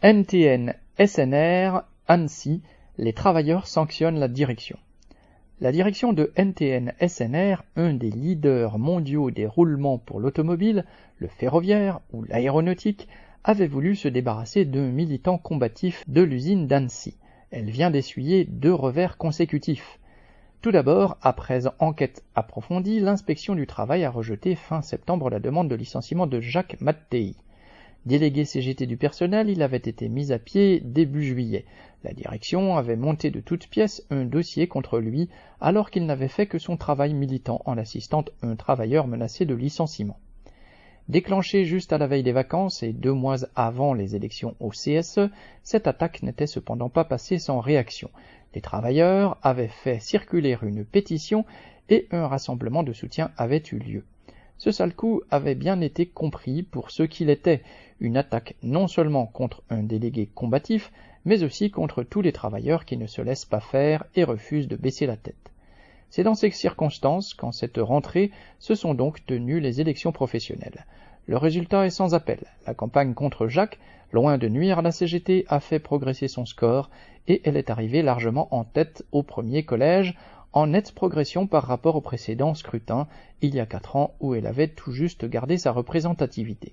NTN SNR Annecy, les travailleurs sanctionnent la direction. La direction de NTN SNR, un des leaders mondiaux des roulements pour l'automobile, le ferroviaire ou l'aéronautique, avait voulu se débarrasser d'un militant combatif de l'usine d'Annecy. Elle vient d'essuyer deux revers consécutifs. Tout d'abord, après enquête approfondie, l'inspection du travail a rejeté fin septembre la demande de licenciement de Jacques Mattei. Délégué CGT du personnel, il avait été mis à pied début juillet. La direction avait monté de toutes pièces un dossier contre lui alors qu'il n'avait fait que son travail militant en assistant un travailleur menacé de licenciement. Déclenchée juste à la veille des vacances et deux mois avant les élections au CSE, cette attaque n'était cependant pas passée sans réaction. Les travailleurs avaient fait circuler une pétition et un rassemblement de soutien avait eu lieu. Ce sale coup avait bien été compris pour ce qu'il était, une attaque non seulement contre un délégué combatif, mais aussi contre tous les travailleurs qui ne se laissent pas faire et refusent de baisser la tête. C'est dans ces circonstances qu'en cette rentrée se sont donc tenues les élections professionnelles. Le résultat est sans appel. La campagne contre Jacques, loin de nuire à la CGT, a fait progresser son score et elle est arrivée largement en tête au premier collège en nette progression par rapport au précédent scrutin, il y a quatre ans où elle avait tout juste gardé sa représentativité.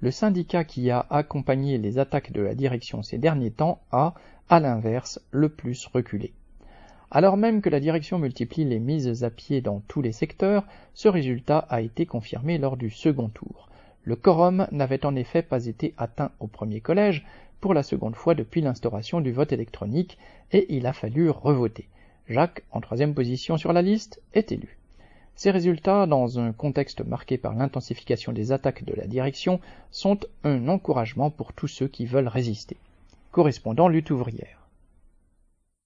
Le syndicat qui a accompagné les attaques de la direction ces derniers temps a, à l'inverse, le plus reculé. Alors même que la direction multiplie les mises à pied dans tous les secteurs, ce résultat a été confirmé lors du second tour. Le quorum n'avait en effet pas été atteint au premier collège pour la seconde fois depuis l'instauration du vote électronique et il a fallu revoter. Jacques, en troisième position sur la liste, est élu. Ces résultats, dans un contexte marqué par l'intensification des attaques de la direction, sont un encouragement pour tous ceux qui veulent résister. Correspondant lutte ouvrière.